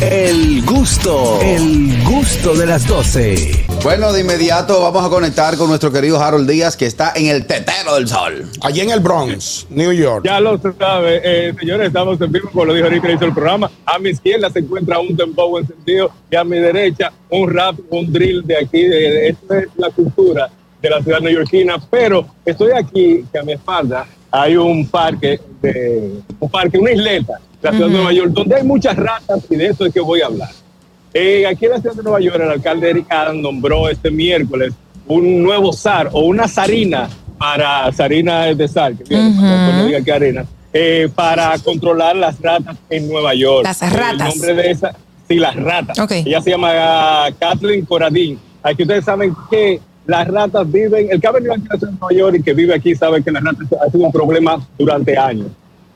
El gusto, el gusto de las 12. Bueno, de inmediato vamos a conectar con nuestro querido Harold Díaz, que está en el tetero del sol. Allí en el Bronx, New York. Ya lo sabe, eh, señores, estamos en vivo, como lo dijo ahorita, hizo el programa. A mi izquierda se encuentra un tempo encendido y a mi derecha un rap, un drill de aquí. De, esta es la cultura de la ciudad neoyorquina, pero estoy aquí, que a mi espalda hay un parque, de, un parque, una isleta, la ciudad de Nueva York, donde hay muchas ratas y de eso es que voy a hablar. Eh, aquí en la ciudad de Nueva York, el alcalde Eric Adams nombró este miércoles un nuevo zar o una zarina para zarina de sal, que viene, no diga que arena, eh, para controlar las ratas en Nueva York. Las ratas. El nombre de esa, sí, las ratas. Ok. Ella se llama uh, Kathleen Coradín. Aquí ustedes saben que las ratas viven, el que ha venido aquí a la ciudad de Nueva York y que vive aquí sabe que las ratas ha sido un problema durante años.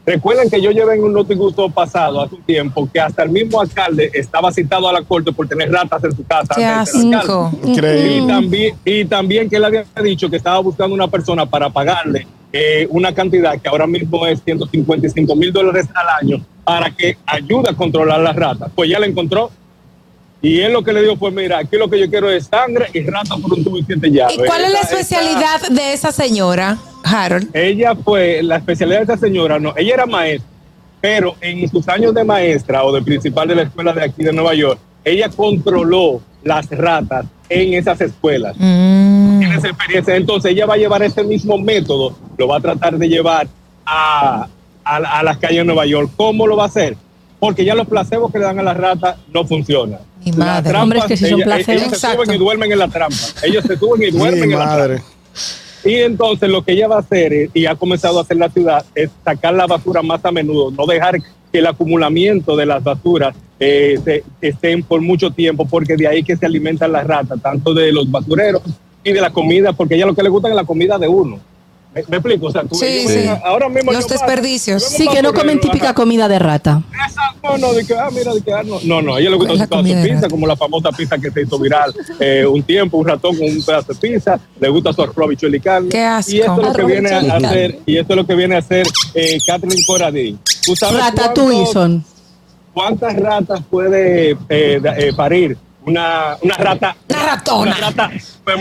Recuerden que yo llevé en un notigusto pasado hace un tiempo que hasta el mismo alcalde estaba citado a la corte por tener ratas en su casa. Asco. Increíble. Y también, y también que él había dicho que estaba buscando una persona para pagarle eh, una cantidad que ahora mismo es 155 mil dólares al año para que ayude a controlar las ratas. Pues ya la encontró. Y él lo que le dijo fue, mira, aquí lo que yo quiero es sangre y rata por un tubo y siete llaves. ¿Y cuál es la Esa- esa- especialidad de esa señora, Harold? ella fue, la especialidad de esa señora, no, ella era maestra, pero en sus años de maestra o de principal de la escuela de aquí de Nueva York, ella controló las ratas en esas escuelas. Mm. Tiene esa experiencia. Entonces ella va a llevar ese mismo método, lo va a tratar de llevar a, a, a las calles de Nueva York. ¿Cómo lo va a hacer? Porque ya los placebos que le dan a las ratas no funcionan. Mi Las madre. trampas, Hombre, es que si son ella- placebos. Ellos se suben y duermen en la trampa. Ellos se suben y duermen Mi en la trampa. Y entonces lo que ella va a hacer, eh, y ha comenzado a hacer la ciudad, es sacar la basura más a menudo, no dejar que el acumulamiento de las basuras eh, se- estén por mucho tiempo, porque de ahí que se alimentan las ratas, tanto de los basureros y de la comida, porque ella lo que le gusta es la comida de uno. ¿Me, me explico? O sea, tú, Sí, ahora mismo Los paso, desperdicios. un Sí, que no comen típica comida de rata. Esa- No, no, de que, ah, mira, de que, ah, no, no, no, a ella le gusta La su pedazo de de pizza, rata. como la famosa pizza que se hizo viral eh, un tiempo, un ratón con un pedazo de pizza, le gusta su arroz, carne. Qué asco. Y esto es lo que viene a hacer, y esto es lo que viene a hacer eh, Catherine Coradín. ¿Tú sabes Ratatouille son. cuántas ratas puede eh, eh, parir una, una rata? Una ratona. Una rata,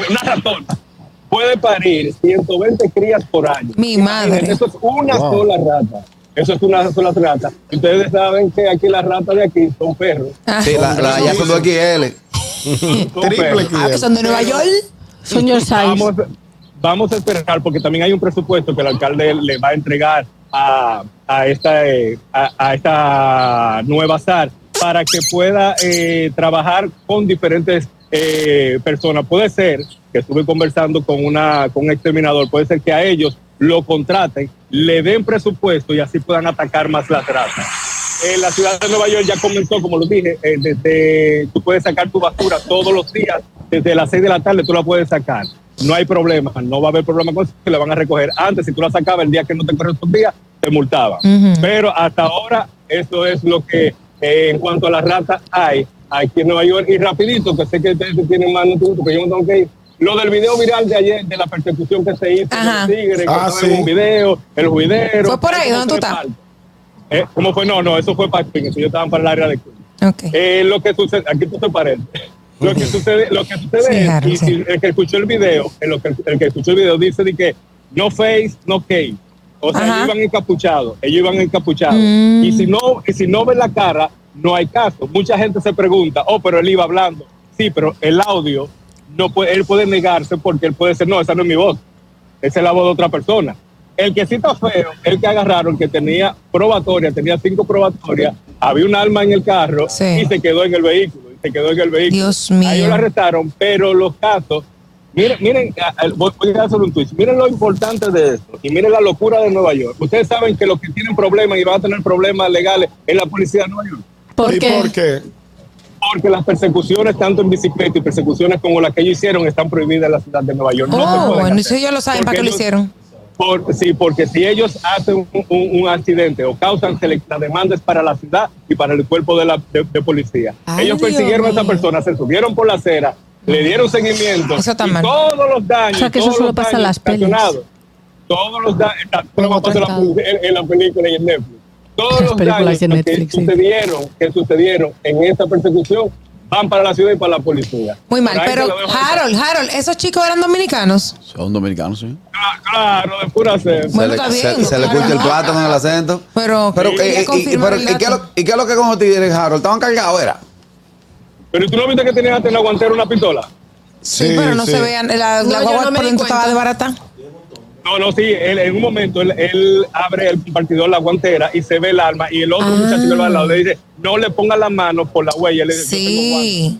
una ratona. Puede parir 120 crías por año. Mi madre. Eso es una Wow. sola rata. Eso es una sola rata. Ustedes saben que aquí las ratas de aquí son perros. Ah, Sí, la, la ya son dos XL. Son Triple. XL. ah, que son de Nueva York. Son your size. Vamos, vamos a esperar porque también hay un presupuesto que el alcalde le va a entregar a, a esta, eh, a, a esta nueva SAR para que pueda eh, trabajar con diferentes eh, personas. Puede ser que estuve conversando con, una, con un exterminador, puede ser que a ellos lo contraten, le den presupuesto y así puedan atacar más las ratas. En la ciudad de Nueva York ya comenzó, como lo dije, eh, desde tú puedes sacar tu basura todos los días, desde las 6 de la tarde tú la puedes sacar. No hay problema, no va a haber problema con eso, que le van a recoger. Antes, si tú la sacabas el día que no te correspondía, te multaban. Pero hasta ahora, eso es lo que eh, en cuanto a las ratas hay aquí en Nueva York. Y rapidito, que sé que ustedes tienen más noticias, pero yo me tengo que ir. Lo del video viral de ayer, de la persecución que se hizo Ajá. con los tigres, Ah, que estaba en sí. un video, el juidero. ¿Fue por ahí? eso ¿Dónde tú fue estás? Eh, ¿Cómo fue? No, no, eso fue para Queens, ellos estaban para el área de Queens. Ok. Eh, lo que sucede, aquí tú te pareces. Lo que sucede, lo que sucede Sí, es, claro, y sí. el que escuchó el video, el, lo que- el que escuchó el video dice de que no face, no case. O sea, Ajá. ellos iban encapuchados, ellos iban encapuchados. Mm. Y si no, y si no ven la cara, no hay caso. Mucha gente se pregunta, oh, pero él iba hablando. Sí, pero el audio, no puede, él puede negarse porque él puede decir, no, esa no es mi voz. Esa es la voz de otra persona. El que sí está feo, el que agarraron, que tenía probatoria, tenía cinco probatorias, había un arma en el carro Sí. y se quedó en el vehículo. Y se quedó en el vehículo. Dios mío. A ellos lo arrestaron, pero los casos, miren, miren, voy a hacer un tweet. Miren lo importante de esto y miren la locura de Nueva York. Ustedes saben que los que tienen problemas y van a tener problemas legales es la policía de Nueva York. ¿Por ¿Y qué? por qué? Porque las persecuciones, tanto en bicicleta y persecuciones como las que ellos hicieron, están prohibidas en la ciudad de Nueva York. No Oh, pueden bueno, hacer. si ellos lo saben, ¿para qué lo no- hicieron? por- sí, porque si ellos hacen un, un- un accidente o causan, se le- la demanda es para la ciudad y para el cuerpo de, la, de, de policía. Ay, ellos Dios persiguieron a esa persona, se subieron por la acera, le dieron seguimiento. Eso está y mal. Todos los daños. O sea, que eso todos solo los pasa en daños las pelis. Todos los daños. En la película y en Netflix. Todos Las los películas daños de que sí. sucedieron, que sucedieron en esta persecución van para la ciudad y para la policía. Muy mal, pero. Harold, Harold, ¿esos chicos eran dominicanos? Son dominicanos, sí. Ah, Claro, de pura sed. Bueno, se le, está bien, se- se le claro. escucha el plátano en el acento. Pero, Pero, quería eh, y- y, confirmar pero, el ¿y qué es dato. lo, ¿y qué es lo que con tigres, Harold? ¿Estaban cargados, era? Pero tú no viste que tenían hasta en la guantera una pistola. Sí, pero no se vean, la, No, la yo guagua no me por dentro estaba de barata. No, no, sí, él, en un momento él, él abre el compartidor, la guantera, y se ve el arma, y el otro Ah. muchacho que va al lado le dice, no le ponga la mano por la huella. Le dice. Sí,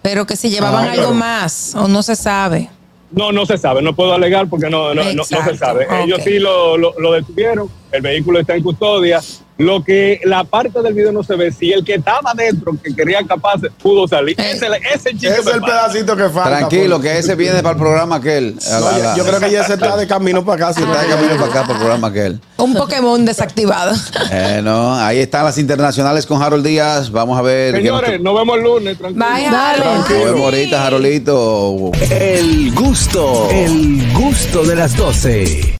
pero que si llevaban Ah, algo claro. más o no se sabe. No, no se sabe, no puedo alegar porque no, no, no- no, se sabe. Ellos sí lo, lo, lo detuvieron, el vehículo está en custodia. Lo que la parte del video no se ve, si el que estaba dentro, que quería escapar, pudo salir. Eh. Ese, ese chico Es el pasa. pedacito que falta. Tranquilo, por- que ese viene para el programa aquel. No, la- yo- la- yo creo que ya se está de camino para acá. Sí, está de camino para acá para el programa aquel. Un Pokémon desactivado. Eh, no, ahí están las internacionales con Harold Díaz. Vamos a ver. nos- Señores, nos vemos el lunes, tranquilo. Bye. Harold. Nos vemos ahorita, Jarolito. El gusto, el gusto de las 12.